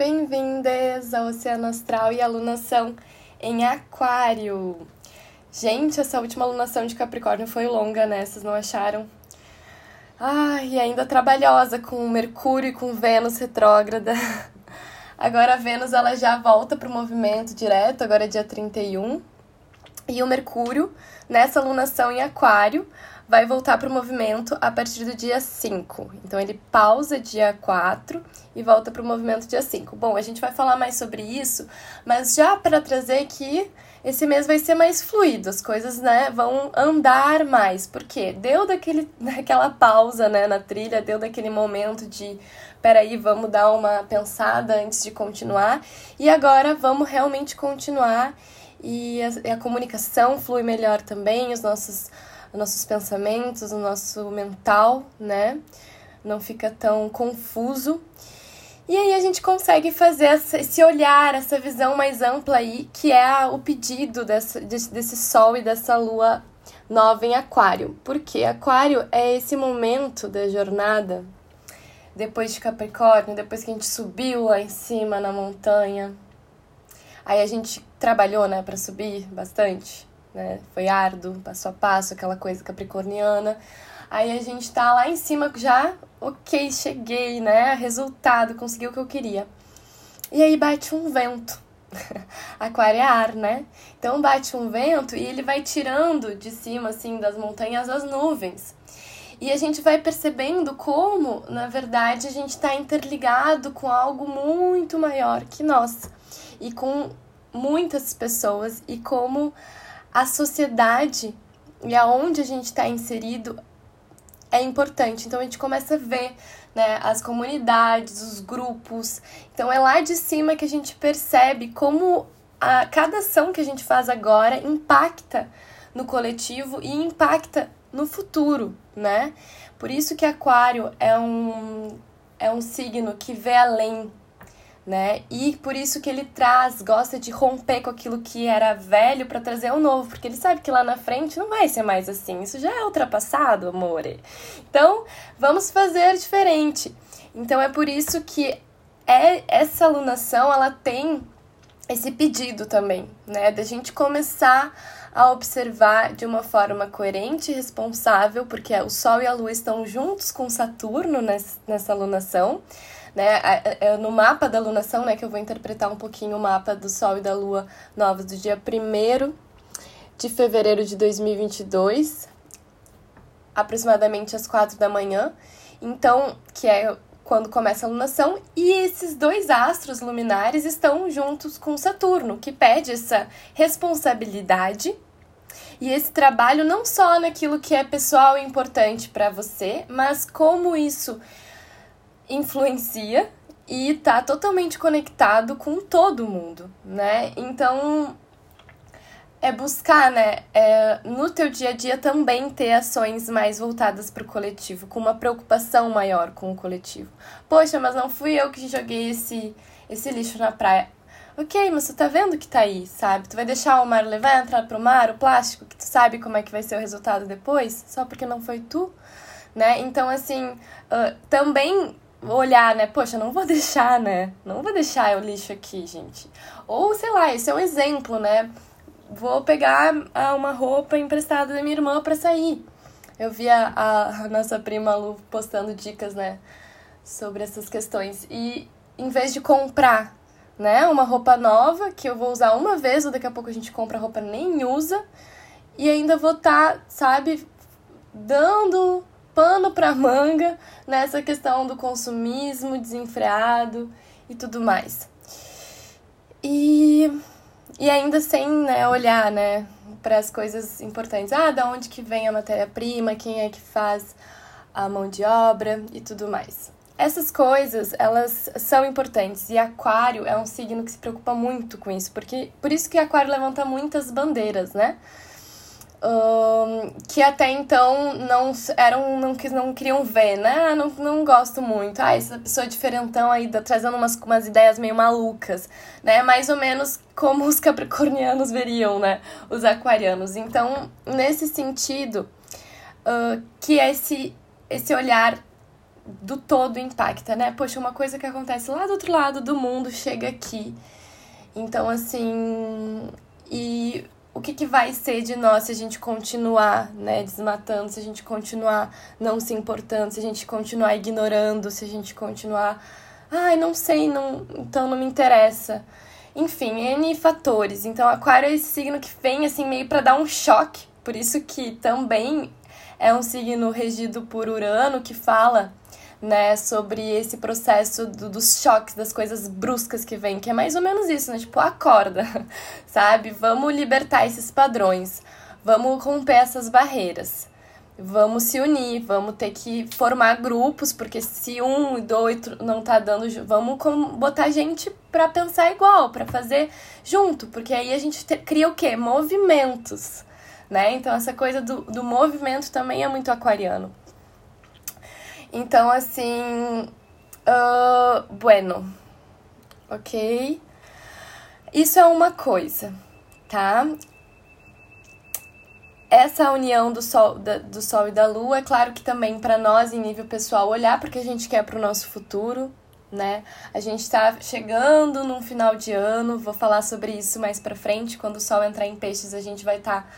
bem-vindas ao Oceano Astral e alunação em Aquário. Gente, essa última alunação de Capricórnio foi longa, né? Vocês não acharam? Ai, e ainda trabalhosa com Mercúrio e com Vênus retrógrada. Agora a Vênus ela já volta para o movimento direto, agora é dia 31. E o Mercúrio, nessa alunação em Aquário, vai voltar para o movimento a partir do dia 5. Então ele pausa dia 4 e volta para o movimento dia 5. Bom, a gente vai falar mais sobre isso, mas já para trazer que esse mês vai ser mais fluido, as coisas né, vão andar mais, porque deu daquele, daquela pausa né, na trilha, deu daquele momento de peraí, vamos dar uma pensada antes de continuar, e agora vamos realmente continuar e a, a comunicação flui melhor também, os nossos os nossos pensamentos, o nosso mental, né? Não fica tão confuso. E aí a gente consegue fazer essa, esse olhar, essa visão mais ampla aí, que é o pedido dessa, desse, desse sol e dessa lua nova em aquário. Porque aquário é esse momento da jornada, depois de Capricórnio, depois que a gente subiu lá em cima na montanha. Aí a gente trabalhou, né, para subir bastante né? Foi árduo, passo a passo, aquela coisa capricorniana. Aí a gente tá lá em cima já, ok, cheguei, né? Resultado, consegui o que eu queria. E aí bate um vento. Aquário é ar, né? Então bate um vento e ele vai tirando de cima, assim, das montanhas as nuvens. E a gente vai percebendo como, na verdade, a gente está interligado com algo muito maior que nós. E com muitas pessoas. E como a sociedade e aonde a gente está inserido é importante. Então a gente começa a ver né, as comunidades, os grupos. Então é lá de cima que a gente percebe como a, cada ação que a gente faz agora impacta no coletivo e impacta no futuro, né? Por isso que Aquário é um, é um signo que vê além né? E por isso que ele traz, gosta de romper com aquilo que era velho para trazer o novo, porque ele sabe que lá na frente não vai ser mais assim. Isso já é ultrapassado, amore. Então, vamos fazer diferente. Então é por isso que é essa alunação, ela tem esse pedido também, né, da gente começar a observar de uma forma coerente e responsável, porque o Sol e a Lua estão juntos com Saturno nessa alunação né? No mapa da lunação, né, que eu vou interpretar um pouquinho o mapa do Sol e da Lua novos do dia 1 de fevereiro de 2022, aproximadamente às 4 da manhã. Então, que é quando começa a lunação, e esses dois astros luminares estão juntos com Saturno, que pede essa responsabilidade e esse trabalho não só naquilo que é pessoal e importante para você, mas como isso influencia e tá totalmente conectado com todo mundo, né? Então é buscar, né, é, no teu dia a dia também ter ações mais voltadas para o coletivo, com uma preocupação maior com o coletivo. Poxa, mas não fui eu que joguei esse, esse lixo na praia. Ok, mas tu tá vendo que tá aí, sabe? Tu vai deixar o mar levar, entrar pro mar, o plástico, que tu sabe como é que vai ser o resultado depois, só porque não foi tu, né? Então, assim, uh, também olhar, né? Poxa, não vou deixar, né? Não vou deixar o lixo aqui, gente. Ou, sei lá, esse é um exemplo, né? Vou pegar uma roupa emprestada da minha irmã para sair. Eu vi a, a, nossa prima Lu postando dicas, né? Sobre essas questões. E em vez de comprar, né? Uma roupa nova que eu vou usar uma vez, ou daqui a pouco a gente compra roupa nem usa. E ainda vou estar, tá, sabe, dando pano para manga nessa questão do consumismo desenfreado e tudo mais. E, e ainda sem né, olhar né, para as coisas importantes. Ah, da onde que vem a matéria-prima, quem é que faz a mão de obra e tudo mais. Essas coisas, elas são importantes e Aquário é um signo que se preocupa muito com isso, porque por isso que Aquário levanta muitas bandeiras, né? Que até então não eram não, não queriam ver, né? Ah, não, não gosto muito. Ah, essa pessoa diferentão aí, trazendo umas, umas ideias meio malucas, né? Mais ou menos como os capricornianos veriam, né? Os aquarianos. Então, nesse sentido, uh, que esse, esse olhar do todo impacta, né? Poxa, uma coisa que acontece lá do outro lado do mundo chega aqui. Então, assim, e o que, que vai ser de nós se a gente continuar, né, desmatando, se a gente continuar não se importando, se a gente continuar ignorando, se a gente continuar, ai, não sei, não, então não me interessa. Enfim, N fatores. Então, Aquário é esse signo que vem assim meio para dar um choque, por isso que também é um signo regido por Urano que fala né, sobre esse processo do, dos choques, das coisas bruscas que vem, que é mais ou menos isso, né? Tipo, acorda, sabe? Vamos libertar esses padrões, vamos romper essas barreiras, vamos se unir, vamos ter que formar grupos, porque se um e outro não tá dando, vamos botar gente para pensar igual, para fazer junto, porque aí a gente te, cria o quê? Movimentos, né? Então essa coisa do, do movimento também é muito aquariano. Então, assim. Uh, bueno. Ok? Isso é uma coisa, tá? Essa união do sol, da, do sol e da lua, é claro que também para nós, em nível pessoal, olhar porque a gente quer para o nosso futuro, né? A gente está chegando num final de ano, vou falar sobre isso mais para frente. Quando o sol entrar em peixes, a gente vai estar. Tá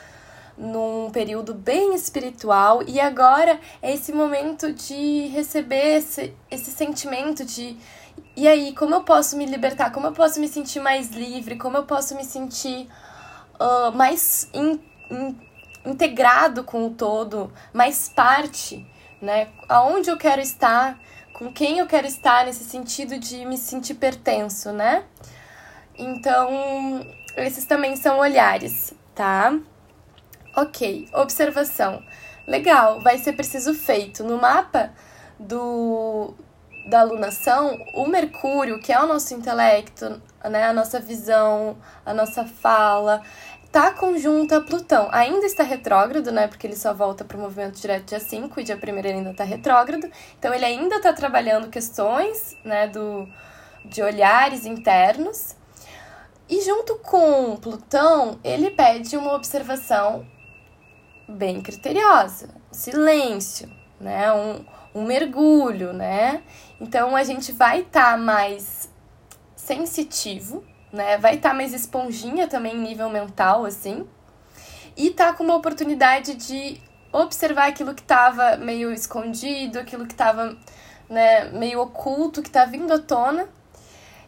num período bem espiritual e agora é esse momento de receber esse, esse sentimento de e aí, como eu posso me libertar? Como eu posso me sentir mais livre? Como eu posso me sentir uh, mais in, in, integrado com o todo, mais parte, né? Aonde eu quero estar, com quem eu quero estar nesse sentido de me sentir pertenço, né? Então, esses também são olhares, tá? Ok, observação. Legal, vai ser preciso feito. No mapa do, da alunação, o Mercúrio, que é o nosso intelecto, né, a nossa visão, a nossa fala, tá conjunto a Plutão. Ainda está retrógrado, né? Porque ele só volta para o movimento direto dia 5 e dia 1 ele ainda está retrógrado. Então ele ainda está trabalhando questões, né, do de olhares internos. E junto com Plutão, ele pede uma observação bem criteriosa, silêncio, né? Um, um mergulho, né? Então a gente vai estar tá mais sensitivo, né? Vai estar tá mais esponjinha também nível mental, assim. E tá com uma oportunidade de observar aquilo que estava meio escondido, aquilo que estava né, meio oculto, que está vindo à tona,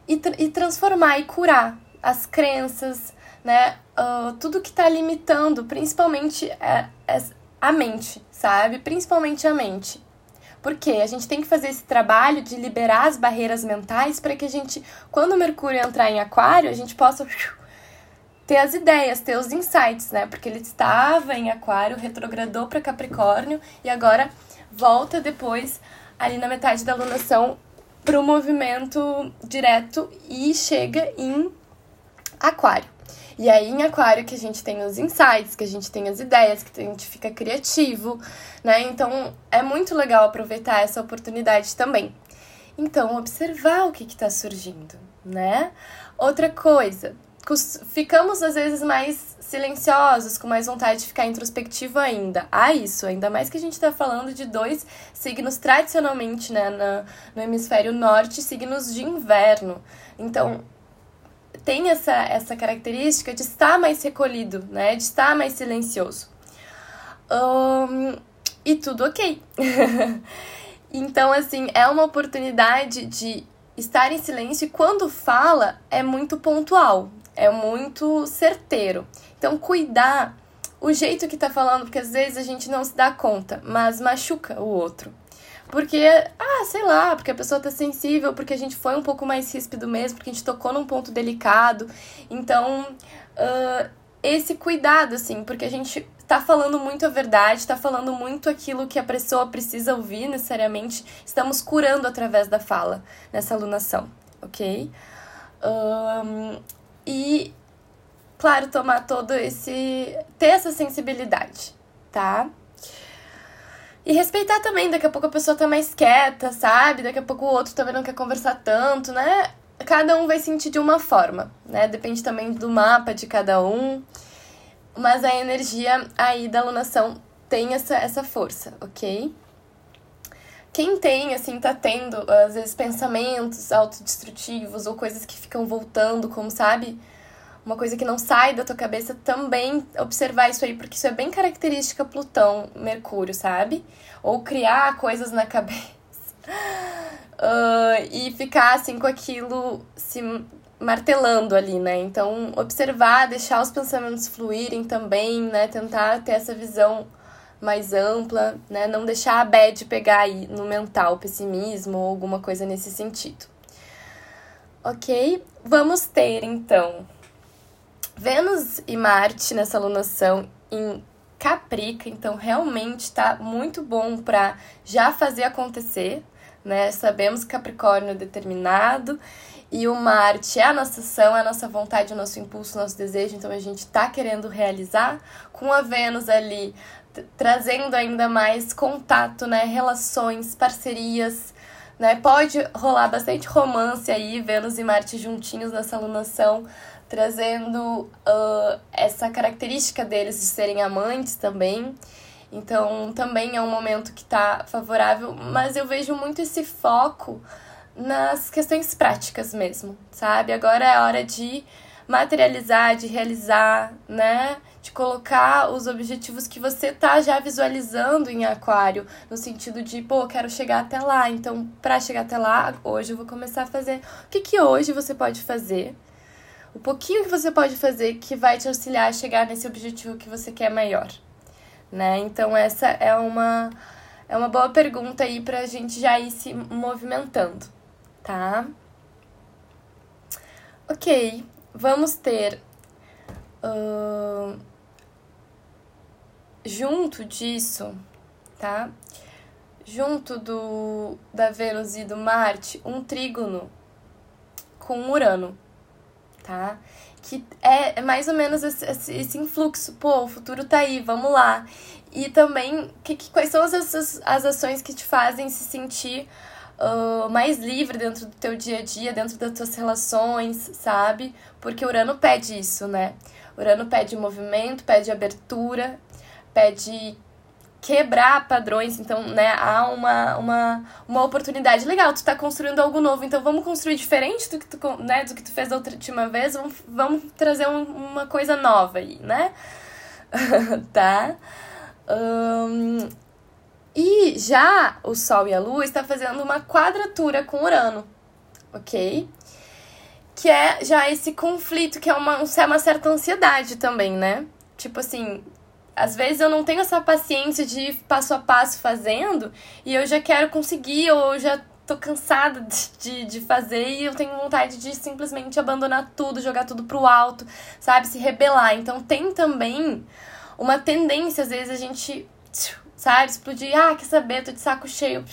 e, e transformar e curar as crenças, né? Uh, tudo que está limitando, principalmente a, é, é a mente, sabe? Principalmente a mente. Porque a gente tem que fazer esse trabalho de liberar as barreiras mentais para que a gente, quando o Mercúrio entrar em Aquário, a gente possa ter as ideias, ter os insights, né? Porque ele estava em Aquário, retrogradou para Capricórnio e agora volta depois ali na metade da alunação para o movimento direto e chega em Aquário. E aí em aquário que a gente tem os insights, que a gente tem as ideias, que a gente fica criativo, né? Então é muito legal aproveitar essa oportunidade também. Então, observar o que está surgindo, né? Outra coisa, ficamos às vezes mais silenciosos, com mais vontade de ficar introspectivo ainda. Ah, isso, ainda mais que a gente está falando de dois signos tradicionalmente, né, no, hemisfério norte, signos de inverno. Então, tem essa, essa característica de estar mais recolhido, né? De estar mais silencioso. Um, e tudo ok. então, assim, é uma oportunidade de estar em silêncio e quando fala é muito pontual, é muito certeiro. Então, cuidar o jeito que tá falando, porque às vezes a gente não se dá conta, mas machuca o outro. Porque, ah, sei lá, porque a pessoa tá sensível, porque a gente foi um pouco mais ríspido mesmo, porque a gente tocou num ponto delicado. Então, uh, esse cuidado, assim, porque a gente tá falando muito a verdade, tá falando muito aquilo que a pessoa precisa ouvir necessariamente. Estamos curando através da fala nessa alunação, ok? Um, e, claro, tomar todo esse. ter essa sensibilidade, tá? E respeitar também, daqui a pouco a pessoa tá mais quieta, sabe? Daqui a pouco o outro também não quer conversar tanto, né? Cada um vai sentir de uma forma, né? Depende também do mapa de cada um. Mas a energia aí da alunação tem essa, essa força, ok? quem tem, assim, tá tendo, às vezes, pensamentos autodestrutivos ou coisas que ficam voltando, como, sabe? Uma coisa que não sai da tua cabeça, também observar isso aí, porque isso é bem característica Plutão, Mercúrio, sabe? Ou criar coisas na cabeça. Uh, e ficar, assim, com aquilo se martelando ali, né? Então, observar, deixar os pensamentos fluírem também, né? Tentar ter essa visão mais ampla, né? Não deixar a bad pegar aí no mental, pessimismo ou alguma coisa nesse sentido. Ok? Vamos ter então Vênus e Marte nessa alunação em Caprica, então realmente tá muito bom para já fazer acontecer, né? Sabemos que Capricórnio é determinado e o Marte é a nossa ação, é a nossa vontade, o nosso impulso, o nosso desejo, então a gente tá querendo realizar. Com a Vênus ali trazendo ainda mais contato, né? Relações, parcerias, né? Pode rolar bastante romance aí, Vênus e Marte juntinhos nessa alunação, trazendo uh, essa característica deles de serem amantes também. Então, também é um momento que tá favorável, mas eu vejo muito esse foco nas questões práticas mesmo, sabe? Agora é hora de materializar, de realizar, né? De colocar os objetivos que você tá já visualizando em aquário, no sentido de, pô, quero chegar até lá. Então, para chegar até lá, hoje eu vou começar a fazer. O que que hoje você pode fazer? O pouquinho que você pode fazer que vai te auxiliar a chegar nesse objetivo que você quer maior, né? Então, essa é uma é uma boa pergunta aí pra gente já ir se movimentando, tá? Ok, vamos ter uh, junto disso, tá? Junto do da Vênus e do Marte, um trígono com Urano, tá? Que é, é mais ou menos esse, esse, influxo, pô, o futuro tá aí, vamos lá. E também, que, que, quais são as, as ações que te fazem se sentir uh, mais livre dentro do teu dia a dia, dentro das tuas relações, sabe? Porque Urano pede isso, né? Urano pede movimento, pede abertura, pede quebrar padrões, então, né, há uma, uma, uma oportunidade legal, tu tá construindo algo novo, então vamos construir diferente do que tu, né, do que tu fez da última vez, vamos, vamos trazer um, uma coisa nova aí, né? tá? Um, e já o Sol e a Lua está fazendo uma quadratura com Urano, ok? Que é já esse conflito, que é uma, uma certa ansiedade também, né? Tipo assim, às vezes eu não tenho essa paciência de ir passo a passo fazendo e eu já quero conseguir ou já tô cansada de, de, de fazer e eu tenho vontade de simplesmente abandonar tudo, jogar tudo pro alto, sabe? Se rebelar. Então tem também uma tendência, às vezes, a gente sabe? Explodir, ah, quer saber, tô de saco cheio,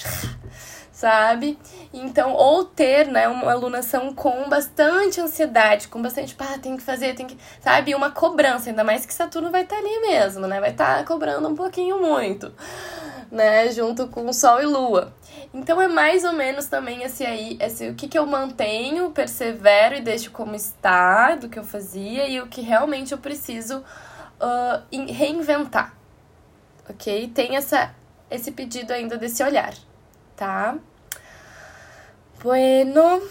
sabe? Então, ou ter, né, uma alunação com bastante ansiedade, com bastante, pá, tem que fazer, tem que, sabe? Uma cobrança, ainda mais que Saturno vai estar tá ali mesmo, né? Vai estar tá cobrando um pouquinho muito, né? Junto com Sol e Lua. Então, é mais ou menos também esse aí, esse, o que, que eu mantenho, persevero e deixo como está, do que eu fazia, e o que realmente eu preciso uh, reinventar ok? Tem essa, esse pedido ainda desse olhar, tá? Bueno.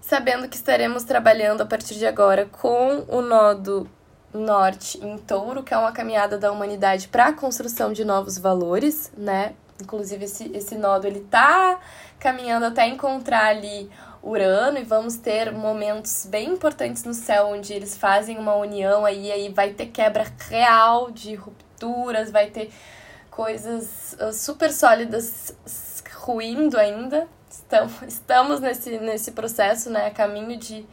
Sabendo que estaremos trabalhando a partir de agora com o nodo norte em touro, que é uma caminhada da humanidade para a construção de novos valores, né? Inclusive, esse, esse nodo ele tá caminhando até encontrar ali Urano e vamos ter momentos bem importantes no céu onde eles fazem uma união aí, aí vai ter quebra real de rupturas, vai ter coisas ah, super sólidas ruindo ainda. Estamos, estamos nesse, nesse processo, né, caminho de,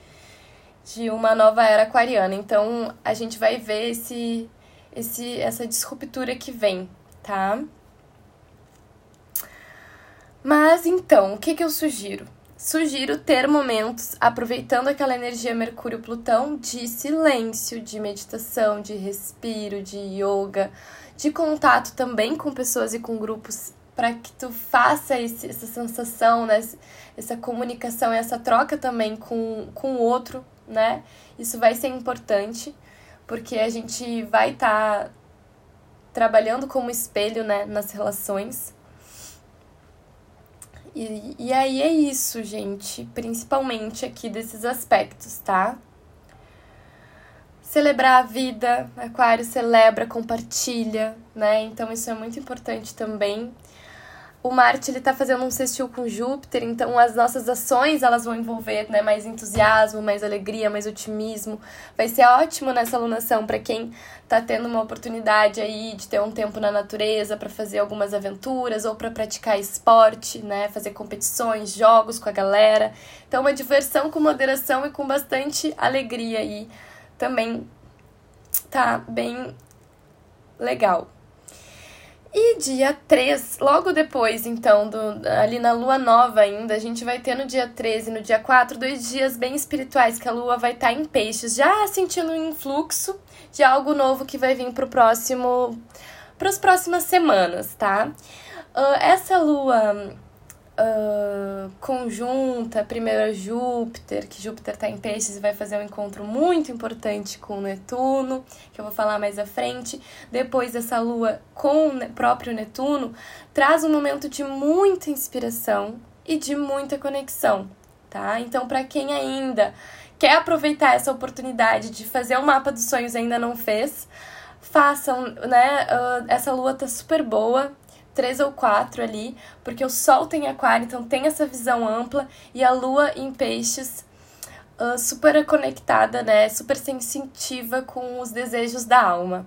de uma nova era aquariana. Então, a gente vai ver esse, esse, essa disruptura que vem, tá? Mas então, o que, que eu sugiro? Sugiro ter momentos, aproveitando aquela energia Mercúrio-Plutão, de silêncio, de meditação, de respiro, de yoga, de contato também com pessoas e com grupos, para que tu faça esse, essa sensação, né? essa comunicação, essa troca também com, com o outro, né? Isso vai ser importante, porque a gente vai estar. Tá trabalhando como espelho, né, nas relações. E, e aí é isso, gente, principalmente aqui desses aspectos, tá? Celebrar a vida, Aquário celebra, compartilha, né? Então isso é muito importante também o Marte ele tá fazendo um sextil com Júpiter, então as nossas ações elas vão envolver né, mais entusiasmo, mais alegria, mais otimismo. Vai ser ótimo nessa alunação para quem tá tendo uma oportunidade aí de ter um tempo na natureza para fazer algumas aventuras ou para praticar esporte, né, fazer competições, jogos com a galera. Então uma diversão com moderação e com bastante alegria aí também tá bem legal. E dia 3, logo depois, então, do, ali na lua nova ainda, a gente vai ter no dia 13 e no dia 4 dois dias bem espirituais, que a lua vai estar tá em peixes, já sentindo um influxo de algo novo que vai vir pro próximo. para as próximas semanas, tá? Uh, essa lua uh, conjunta, primeiro a Júpiter, que Júpiter está em peixes e vai fazer um encontro muito importante com Netuno, que eu vou falar mais à frente. Depois essa lua com o próprio Netuno traz um momento de muita inspiração e de muita conexão, tá? Então, para quem ainda quer aproveitar essa oportunidade de fazer um mapa dos sonhos e ainda não fez, façam, né? Uh, essa lua tá super boa, três ou quatro ali, porque o Sol tem aquário, então tem essa visão ampla, e a Lua em peixes uh, super conectada, né? Super sensitiva com os desejos da alma.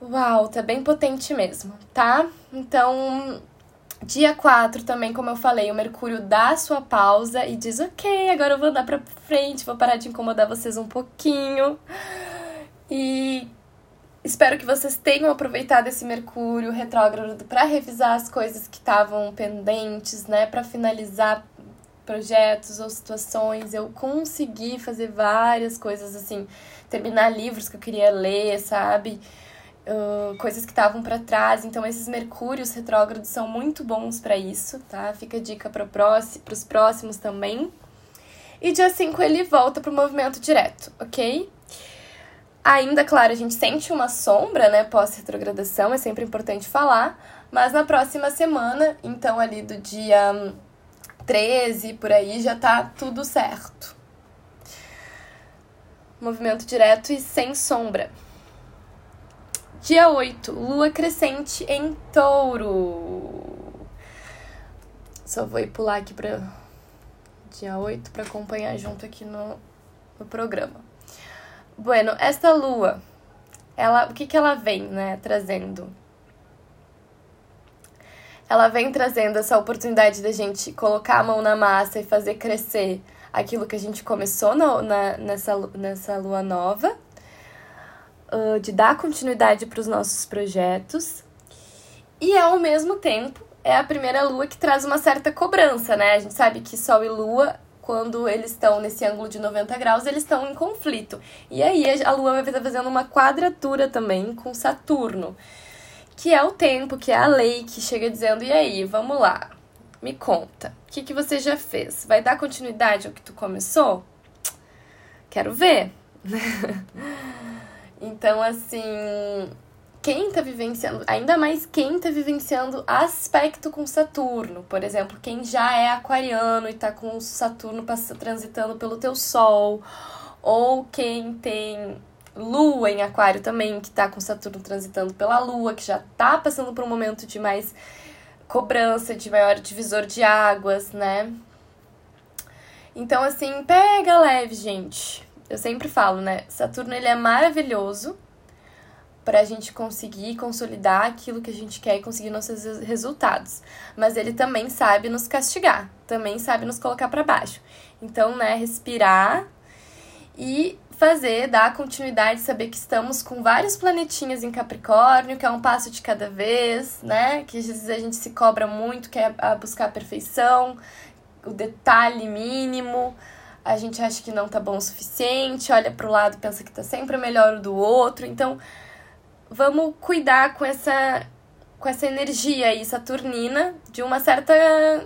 Uau, tá bem potente mesmo, tá? Então, dia 4 também, como eu falei, o Mercúrio dá sua pausa e diz: Ok, agora eu vou andar pra frente, vou parar de incomodar vocês um pouquinho. E Espero que vocês tenham aproveitado esse Mercúrio retrógrado para revisar as coisas que estavam pendentes, né, para finalizar projetos ou situações. Eu consegui fazer várias coisas assim, terminar livros que eu queria ler, sabe? Uh, coisas que estavam para trás. Então, esses Mercúrios retrógrados são muito bons para isso, tá? Fica a dica para os próximos também. E dia 5 ele volta para o movimento direto, ok? Ainda, claro, a gente sente uma sombra, né, pós-retrogradação, é sempre importante falar, mas na próxima semana, então ali do dia 13 por aí, já tá tudo certo. Movimento direto e sem sombra. Dia 8, lua crescente em touro. Só vou pular aqui para dia 8 para acompanhar junto aqui no, no programa. Bueno, esta lua, ela, o que, que ela vem, né, trazendo? Ela vem trazendo essa oportunidade da gente colocar a mão na massa e fazer crescer aquilo que a gente começou no, na, nessa, nessa lua nova, uh, de dar continuidade para os nossos projetos, e ao mesmo tempo é a primeira lua que traz uma certa cobrança, né? A gente sabe que Sol e Lua quando eles estão nesse ângulo de 90 graus, eles estão em conflito. E aí a Lua vai estar fazendo uma quadratura também com Saturno, que é o tempo, que é a lei que chega dizendo: e aí, vamos lá, me conta, o que, que você já fez? Vai dar continuidade ao que tu começou? Quero ver. então, assim, quem está vivenciando, ainda mais quem está vivenciando aspecto com Saturno, por exemplo, quem já é aquariano e está com Saturno transitando pelo teu Sol, ou quem tem Lua em Aquário também, que está com Saturno transitando pela Lua, que já está passando por um momento de mais cobrança, de maior divisor de águas, né? Então, assim, pega leve, gente. Eu sempre falo, né? Saturno ele é maravilhoso para a gente conseguir consolidar aquilo que a gente quer e conseguir nossos resultados. Mas ele também sabe nos castigar, também sabe nos colocar para baixo. Então, né, respirar e fazer, dar continuidade, saber que estamos com vários planetinhas em Capricórnio, que é um passo de cada vez, né? Que às vezes a gente se cobra muito, quer buscar a perfeição, o detalhe mínimo. A gente acha que não tá bom o suficiente, olha pro lado, pensa que tá sempre melhor o do outro. Então, vamos cuidar com essa com essa energia aí saturnina de uma certa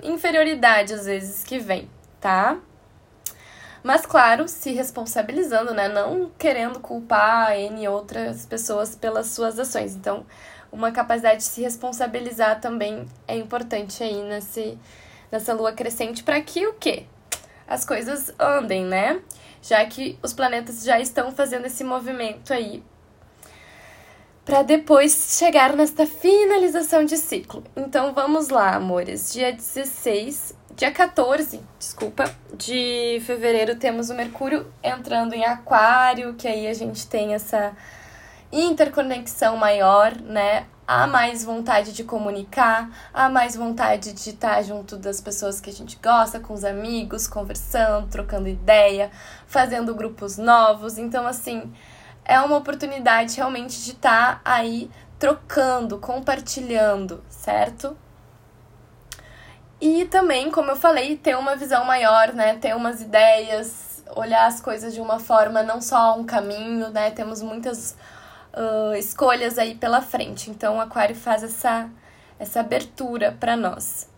inferioridade às vezes que vem, tá? Mas, claro, se responsabilizando, né? Não querendo culpar N outras pessoas pelas suas ações. Então, uma capacidade de se responsabilizar também é importante aí nesse, nessa lua crescente para que o quê? As coisas andem, né? Já que os planetas já estão fazendo esse movimento aí para depois chegar nesta finalização de ciclo. Então vamos lá, amores. Dia 16, dia 14, desculpa, de fevereiro temos o Mercúrio entrando em Aquário, que aí a gente tem essa interconexão maior, né? Há mais vontade de comunicar, há mais vontade de estar junto das pessoas que a gente gosta, com os amigos, conversando, trocando ideia, fazendo grupos novos. Então, assim, é uma oportunidade realmente de estar tá aí trocando, compartilhando, certo? E também, como eu falei, ter uma visão maior, né? Ter umas ideias, olhar as coisas de uma forma, não só um caminho, né? Temos muitas uh, escolhas aí pela frente. Então, o Aquário faz essa, essa abertura para nós.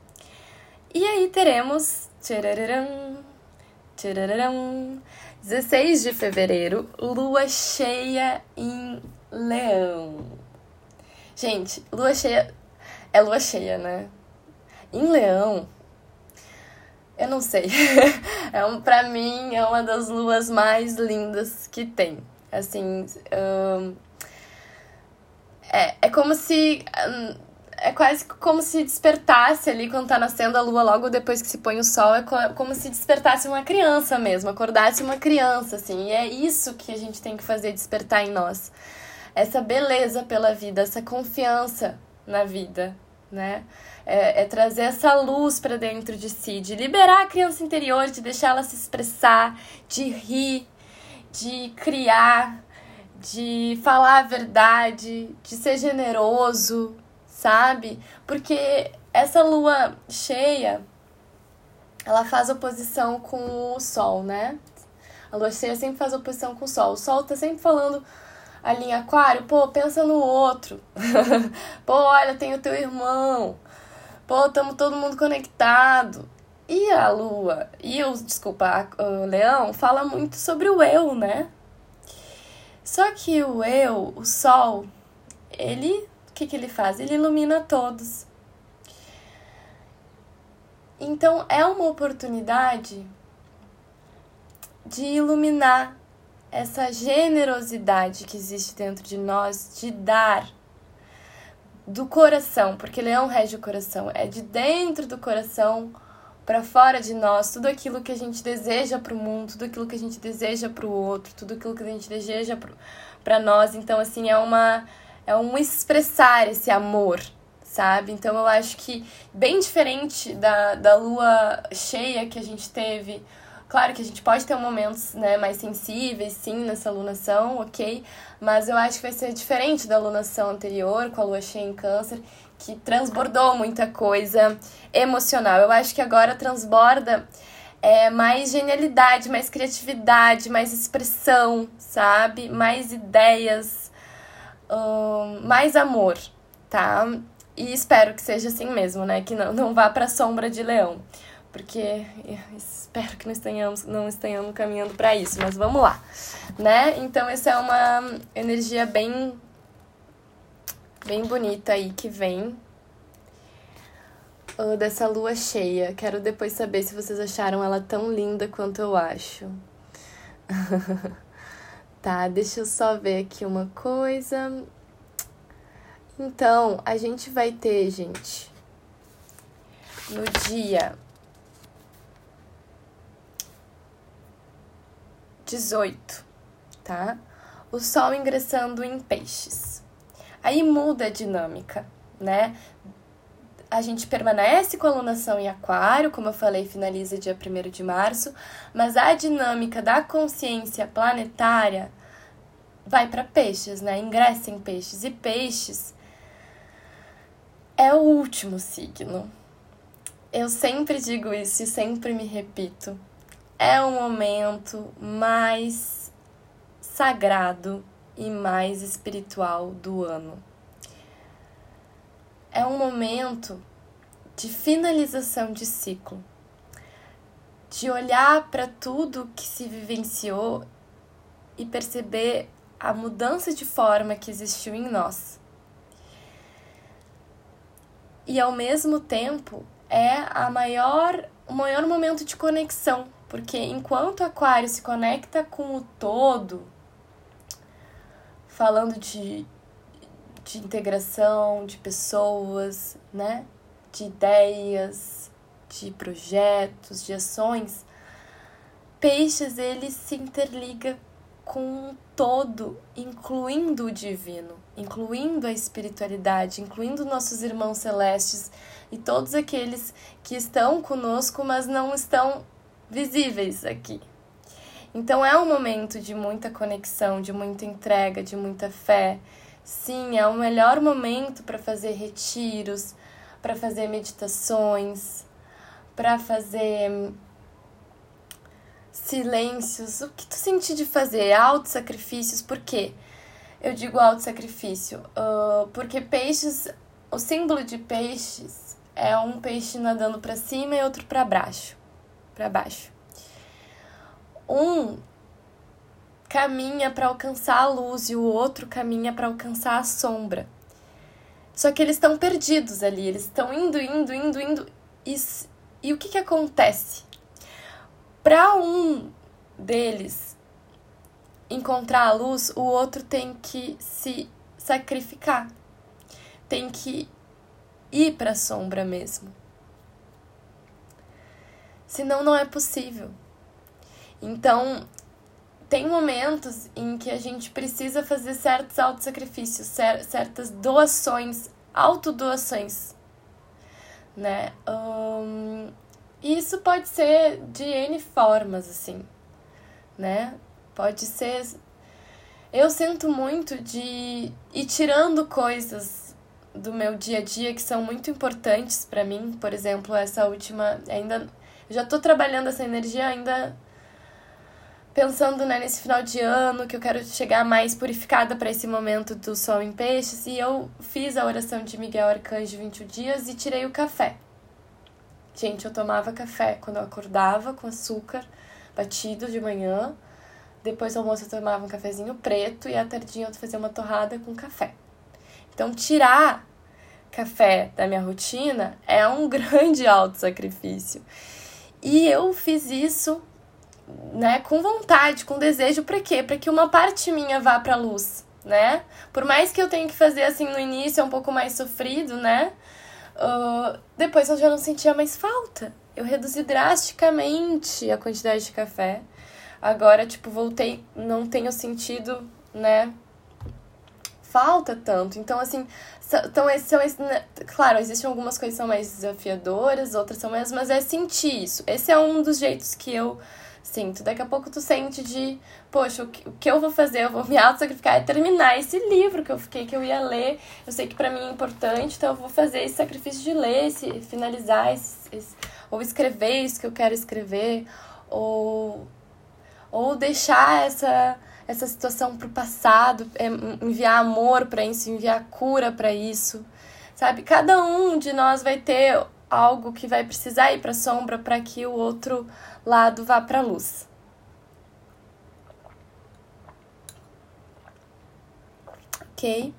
E aí teremos. Tchararam, tchararam, 16 de fevereiro, lua cheia em Leão. Gente, lua cheia é lua cheia, né? Em Leão, eu não sei. é um, pra mim, é uma das luas mais lindas que tem. Assim, um, é, é como se. Um, é quase como se despertasse ali quando tá nascendo a lua logo depois que se põe o sol. É como se despertasse uma criança mesmo, acordasse uma criança, assim. E é isso que a gente tem que fazer despertar em nós. Essa beleza pela vida, essa confiança na vida, né? É, é trazer essa luz para dentro de si, de liberar a criança interior, de deixar ela se expressar, de rir, de criar, de falar a verdade, de ser generoso, sabe? Porque essa lua cheia, ela faz oposição com o sol, né? A lua cheia sempre faz oposição com o sol. O sol tá sempre falando ali em aquário, pô, pensa no outro. pô, olha, tem o teu irmão. Pô, tamo todo mundo conectado. E a lua, e o, desculpa, o leão fala muito sobre o eu, né? Só que o eu, o sol, ele que, que ele faz? Ele ilumina todos. Então é uma oportunidade de iluminar essa generosidade que existe dentro de nós, de dar do coração, porque leão rege o coração, é de dentro do coração para fora de nós, tudo aquilo que a gente deseja para o mundo, tudo aquilo que a gente deseja para o outro, tudo aquilo que a gente deseja para nós. Então, assim, é uma é um expressar esse amor, sabe? Então eu acho que bem diferente da, da lua cheia que a gente teve. Claro que a gente pode ter momentos né, mais sensíveis, sim, nessa lunação, ok? Mas eu acho que vai ser diferente da lunação anterior, com a lua cheia em câncer, que transbordou muita coisa emocional. Eu acho que agora transborda é, mais genialidade, mais criatividade, mais expressão, sabe? Mais ideias, mais amor, tá? E espero que seja assim mesmo, né? Que não, não vá pra sombra de leão. Porque espero que não estejamos, não estejamos caminhando para isso, mas vamos lá, né? Então, essa é uma energia bem, bem bonita aí que vem uh, dessa lua cheia. Quero depois saber se vocês acharam ela tão linda quanto eu acho. Tá, deixa eu só ver aqui uma coisa. Então, a gente vai ter, gente, no dia 18, tá? O Sol ingressando em Peixes. Aí muda a dinâmica, né? A gente permanece com a alunação em aquário, como eu falei, finaliza dia 1 de março, mas a dinâmica da consciência planetária vai para peixes, né? Ingressa em peixes. E peixes é o último signo. Eu sempre digo isso e sempre me repito. É o momento mais sagrado e mais espiritual do ano é um momento de finalização de ciclo, de olhar para tudo que se vivenciou e perceber a mudança de forma que existiu em nós. E ao mesmo tempo é a maior, o maior momento de conexão, porque enquanto o aquário se conecta com o todo, falando de, de integração de pessoas, né? De ideias, de projetos, de ações, peixes ele se interliga com o todo, incluindo o divino, incluindo a espiritualidade, incluindo nossos irmãos celestes e todos aqueles que estão conosco, mas não estão visíveis aqui. Então é um momento de muita conexão, de muita entrega, de muita fé. Sim, é o melhor momento para fazer retiros, para fazer meditações, para fazer silêncios, o que tu sente de fazer, auto-sacrifícios, por quê? Eu digo auto-sacrifício, uh, porque peixes, o símbolo de peixes é um peixe nadando para cima e outro para baixo, para baixo. Um caminha para alcançar a luz e o outro caminha para alcançar a sombra. Só que eles estão perdidos ali, eles estão indo, indo, indo, indo. E, e o que, que acontece? Para um deles encontrar a luz, o outro tem que se sacrificar. Tem que ir para a sombra mesmo. Senão não é possível. Então, tem momentos em que a gente precisa fazer certos autossacrifícios, certas doações, autodoações, né? Um, isso pode ser de N formas, assim, né? Pode ser. Eu sinto muito de ir tirando coisas do meu dia a dia que são muito importantes para mim. Por exemplo, essa última. Ainda. Já tô trabalhando essa energia ainda pensando né, nesse final de ano que eu quero chegar mais purificada para esse momento do sol em peixes e eu fiz a oração de Miguel Arcanjo 21 dias e tirei o café. Gente, eu tomava café quando eu acordava com açúcar batido de manhã. Depois do almoço eu tomava um cafezinho preto e à tardinha eu fazia uma torrada com café. Então, tirar café da minha rotina é um grande auto-sacrifício. E eu fiz isso, né, com vontade, com desejo, para quê? Para que uma parte minha vá para luz, né? Por mais que eu tenha que fazer assim no início, é um pouco mais sofrido, né? Uh, depois eu já não sentia mais falta. Eu reduzi drasticamente a quantidade de café. Agora, tipo, voltei, não tenho sentido, né? Falta tanto. Então, assim, então, são, são, né, claro, existem algumas coisas que são mais desafiadoras, outras são mais, mas é sentir isso. Esse é um dos jeitos que eu sinto. Daqui a pouco tu sente de, poxa, o que, o que eu vou fazer? Eu vou me auto-sacrificar e terminar esse livro que eu fiquei, que eu ia ler. Eu sei que para mim é importante, então eu vou fazer esse sacrifício de ler, esse, finalizar, esse, esse, ou escrever isso que eu quero escrever, ou, ou deixar essa, essa situação pro passado, é, enviar amor para isso, enviar cura para isso. Sabe? Cada um de nós vai ter algo que vai precisar ir para sombra para que o outro lado vá para a luz. Ok?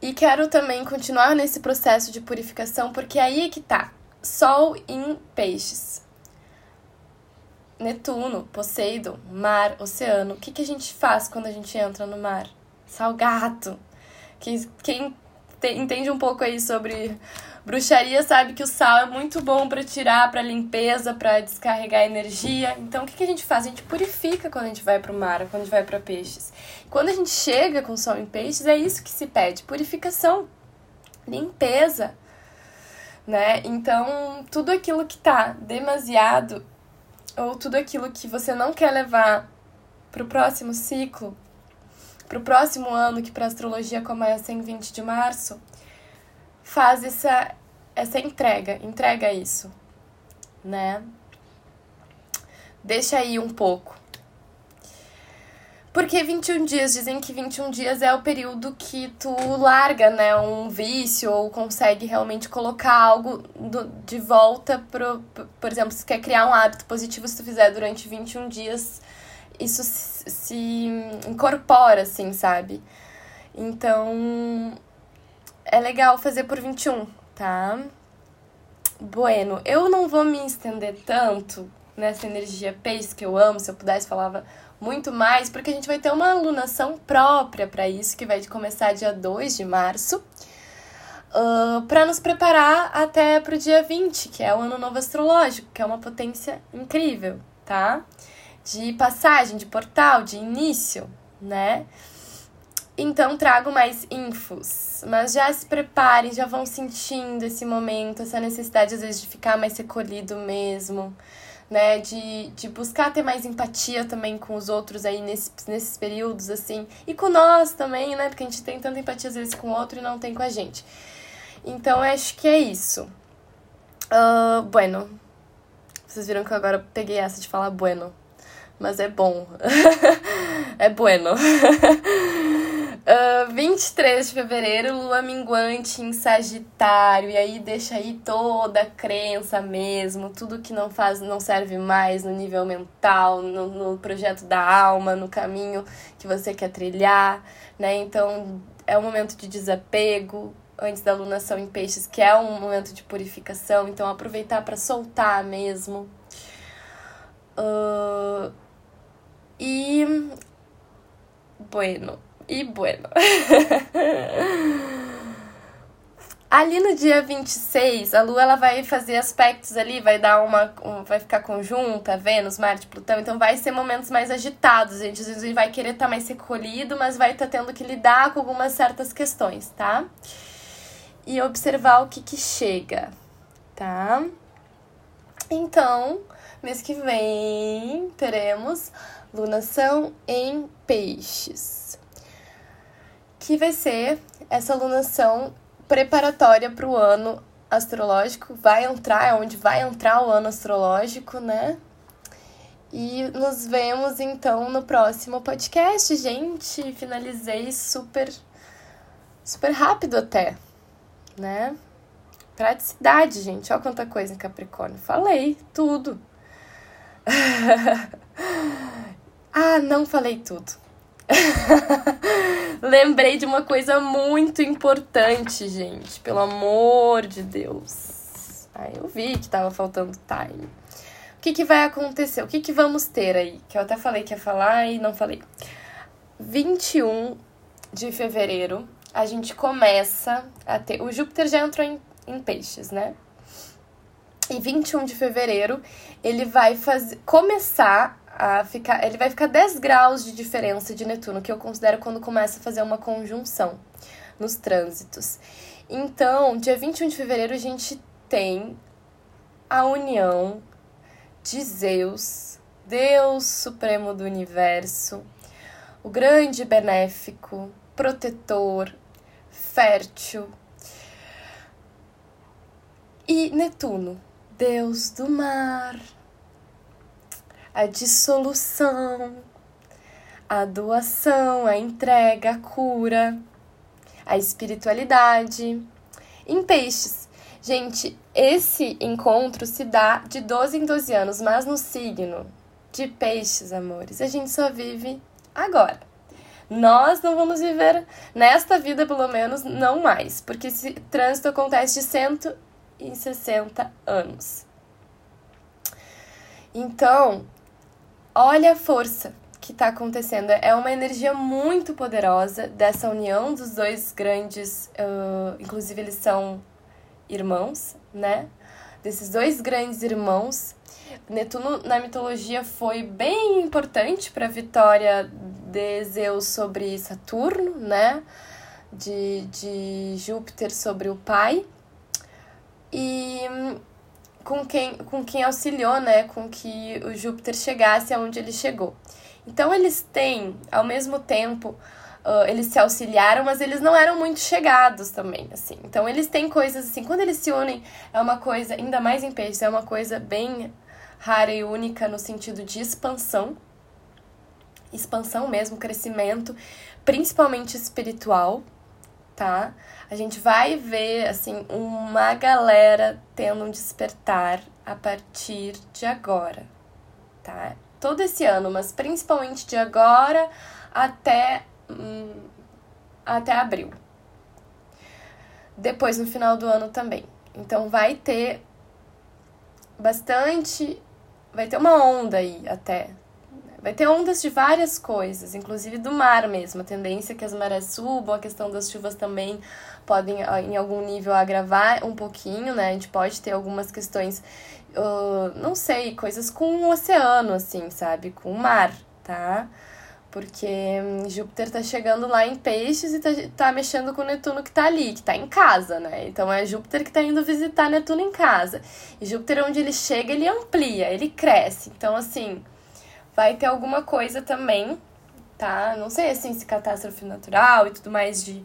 E quero também continuar nesse processo de purificação, porque aí é que tá. Sol em peixes. Netuno, Poseidon, mar, oceano. O que, que a gente faz quando a gente entra no mar? Salgado. Que, quem te, entende um pouco aí sobre Bruxaria sabe que o sal é muito bom para tirar, para limpeza, para descarregar energia. Então, o que, que a gente faz? A gente purifica quando a gente vai para o mar, quando a gente vai para peixes. Quando a gente chega com sol em peixes, é isso que se pede: purificação, limpeza. Né? Então, tudo aquilo que tá demasiado ou tudo aquilo que você não quer levar para o próximo ciclo, para o próximo ano, que para astrologia começa em 20 de março, faz essa, essa entrega, entrega isso, né? Deixa aí um pouco. Porque 21 dias, dizem que 21 dias é o período que tu larga, né, um vício ou consegue realmente colocar algo do, de volta pro, por exemplo, se quer criar um hábito positivo, se tu fizer durante 21 dias, isso se, se incorpora, assim, sabe? Então, é legal fazer por 21, tá? Bueno, eu não vou me estender tanto nessa energia peixe que eu amo, se eu pudesse falava muito mais, porque a gente vai ter uma alunação própria para isso, que vai começar dia 2 de março, uh, para nos preparar até para o dia 20, que é o Ano Novo Astrológico, que é uma potência incrível, tá? De passagem, de portal, de início, né? Então trago mais infos, mas já se preparem, já vão sentindo esse momento, essa necessidade às vezes de ficar mais recolhido mesmo, né? De, de buscar ter mais empatia também com os outros aí nesses, nesses períodos, assim. E com nós também, né? Porque a gente tem tanta empatia às vezes com o outro e não tem com a gente. Então, acho que é isso. Uh, bueno. Vocês viram que eu agora peguei essa de falar bueno. Mas é bom. é bueno. Uh, 23 de fevereiro, lua minguante em Sagitário, e aí deixa aí toda a crença mesmo, tudo que não faz, não serve mais no nível mental, no, no projeto da alma, no caminho que você quer trilhar, né? Então é um momento de desapego antes da lunação em peixes, que é um momento de purificação, então aproveitar para soltar mesmo. Uh, e. Bueno e bueno. ali no dia 26, a Lua ela vai fazer aspectos ali, vai dar uma. Um, vai ficar conjunta, Vênus, Marte, Plutão. Então vai ser momentos mais agitados. Gente, às vezes vai querer estar tá mais recolhido, mas vai estar tá tendo que lidar com algumas certas questões, tá? E observar o que que chega, tá? Então, mês que vem teremos lunação em peixes que vai ser essa alunação preparatória para o ano astrológico. Vai entrar, é onde vai entrar o ano astrológico, né? E nos vemos então no próximo podcast, gente. Finalizei super super rápido até, né? Praticidade, gente. Olha quanta coisa em Capricórnio. Falei tudo. ah, não falei tudo. Lembrei de uma coisa muito importante, gente. Pelo amor de Deus. Aí eu vi que tava faltando time. O que, que vai acontecer? O que, que vamos ter aí? Que eu até falei que ia falar e não falei. 21 de fevereiro, a gente começa a ter. O Júpiter já entrou em, em peixes, né? E 21 de fevereiro, ele vai fazer, começar a ficar. Ele vai ficar 10 graus de diferença de Netuno, que eu considero quando começa a fazer uma conjunção nos trânsitos. Então, dia 21 de fevereiro, a gente tem a união de Zeus, Deus Supremo do Universo, o grande benéfico, protetor, fértil, e Netuno, Deus do mar a dissolução, a doação, a entrega, a cura, a espiritualidade. Em peixes, gente, esse encontro se dá de 12 em 12 anos, mas no signo de peixes, amores, a gente só vive agora. Nós não vamos viver nesta vida, pelo menos, não mais, porque esse trânsito acontece de 160 anos. Então, Olha a força que está acontecendo. É uma energia muito poderosa dessa união dos dois grandes, uh, inclusive eles são irmãos, né? Desses dois grandes irmãos. Netuno na mitologia foi bem importante para a vitória de Zeus sobre Saturno, né? De, de Júpiter sobre o pai. E com quem, com quem auxiliou, né, com que o Júpiter chegasse aonde ele chegou. Então eles têm, ao mesmo tempo, uh, eles se auxiliaram, mas eles não eram muito chegados também, assim. Então eles têm coisas assim, quando eles se unem, é uma coisa, ainda mais em peixes, é uma coisa bem rara e única no sentido de expansão. expansão mesmo, crescimento, principalmente espiritual, tá? A gente vai ver, assim, uma galera tendo um despertar a partir de agora, tá? Todo esse ano, mas principalmente de agora até, hum, até abril. Depois, no final do ano também. Então, vai ter bastante. Vai ter uma onda aí até. Vai ter ondas de várias coisas, inclusive do mar mesmo. A tendência é que as marés subam, a questão das chuvas também podem, em algum nível, agravar um pouquinho, né? A gente pode ter algumas questões, uh, não sei, coisas com o oceano, assim, sabe? Com o mar, tá? Porque hum, Júpiter tá chegando lá em peixes e tá, tá mexendo com Netuno que tá ali, que tá em casa, né? Então é Júpiter que tá indo visitar Netuno em casa. E Júpiter, onde ele chega, ele amplia, ele cresce. Então, assim, vai ter alguma coisa também, tá? Não sei, assim, se catástrofe natural e tudo mais de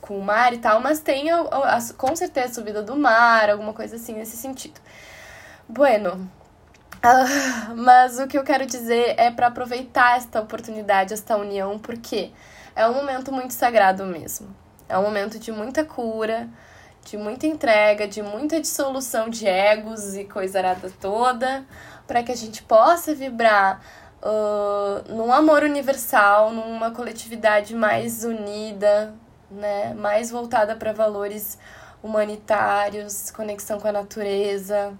com o mar e tal, mas tem a, a, com certeza subida do mar, alguma coisa assim nesse sentido. Bueno, Uh, mas o que eu quero dizer é para aproveitar esta oportunidade, esta união, porque é um momento muito sagrado mesmo. É um momento de muita cura, de muita entrega, de muita dissolução de egos e coisa arada toda, para que a gente possa vibrar uh, num amor universal, numa coletividade mais unida, né, mais voltada para valores humanitários, conexão com a natureza.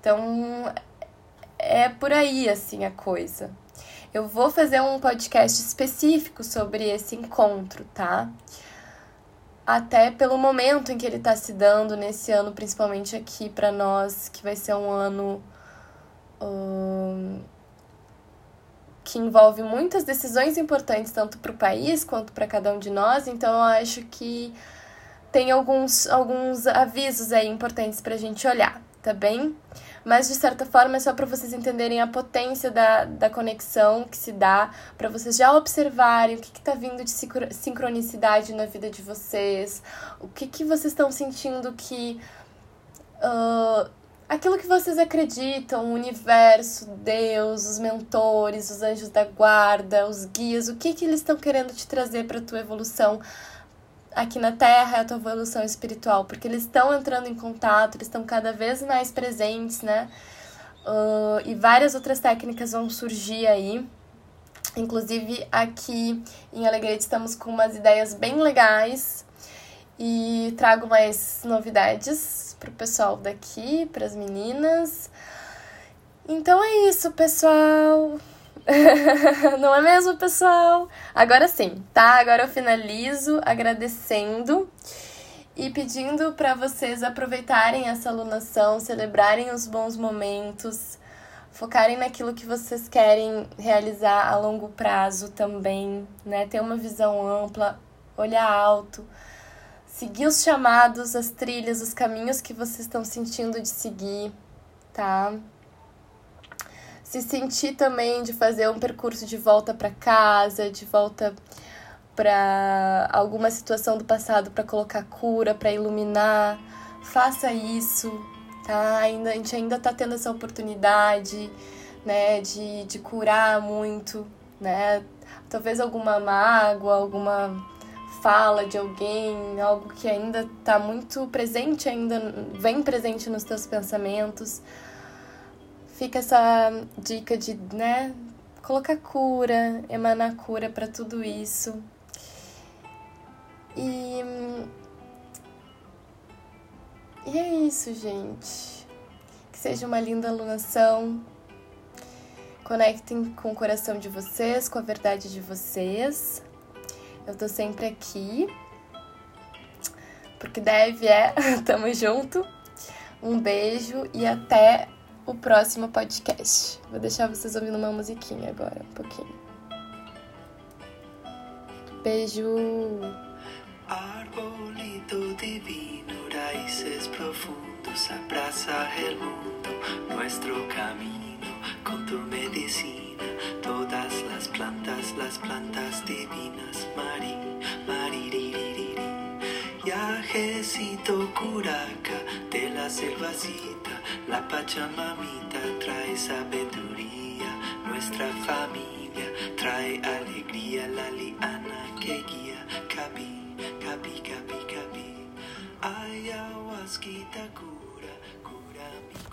Então, é por aí, assim, a coisa. Eu vou fazer um podcast específico sobre esse encontro, tá? Até pelo momento em que ele tá se dando nesse ano, principalmente aqui para nós, que vai ser um ano um, que envolve muitas decisões importantes, tanto para o país quanto para cada um de nós. Então, eu acho que tem alguns, alguns avisos aí importantes para a gente olhar, tá bem? mas de certa forma é só para vocês entenderem a potência da, da conexão que se dá, para vocês já observarem o que está vindo de sincronicidade na vida de vocês, o que, que vocês estão sentindo que. Uh, aquilo que vocês acreditam, o universo, Deus, os mentores, os anjos da guarda, os guias, o que, que eles estão querendo te trazer para a tua evolução aqui na Terra a tua evolução espiritual, porque eles estão entrando em contato, eles estão cada vez mais presentes, né? Uh, e várias outras técnicas vão surgir aí. Inclusive aqui em Alegrete estamos com umas ideias bem legais e trago mais novidades pro pessoal daqui, para as meninas. Então é isso, pessoal. Não é mesmo, pessoal? Agora sim, tá? Agora eu finalizo agradecendo e pedindo para vocês aproveitarem essa alunação, celebrarem os bons momentos, focarem naquilo que vocês querem realizar a longo prazo também, né? Ter uma visão ampla, olhar alto, seguir os chamados, as trilhas, os caminhos que vocês estão sentindo de seguir, tá? se sentir também de fazer um percurso de volta para casa, de volta para alguma situação do passado para colocar cura, para iluminar, faça isso, tá? Ainda, a gente ainda tá tendo essa oportunidade, né, de, de curar muito, né? Talvez alguma mágoa, alguma fala de alguém, algo que ainda tá muito presente, ainda vem presente nos teus pensamentos fica essa dica de, né, colocar cura, emanar cura para tudo isso. E E é isso, gente. Que seja uma linda alunação. Conectem com o coração de vocês, com a verdade de vocês. Eu tô sempre aqui. Porque deve é. Tamo junto. Um beijo e até o próximo podcast. Vou deixar vocês ouvindo uma musiquinha agora, um pouquinho. Beijo! Arbolito divino, raíces profundos, abraza el mundo, nuestro camino, con tu medicina, todas las plantas, las plantas divinas, Curaca de la selvacita la Pachamamita trae sabiduría, nuestra familia trae alegría la liana que guía. Capi, capi, capi, capi. Ayahuasquita cura, cura mi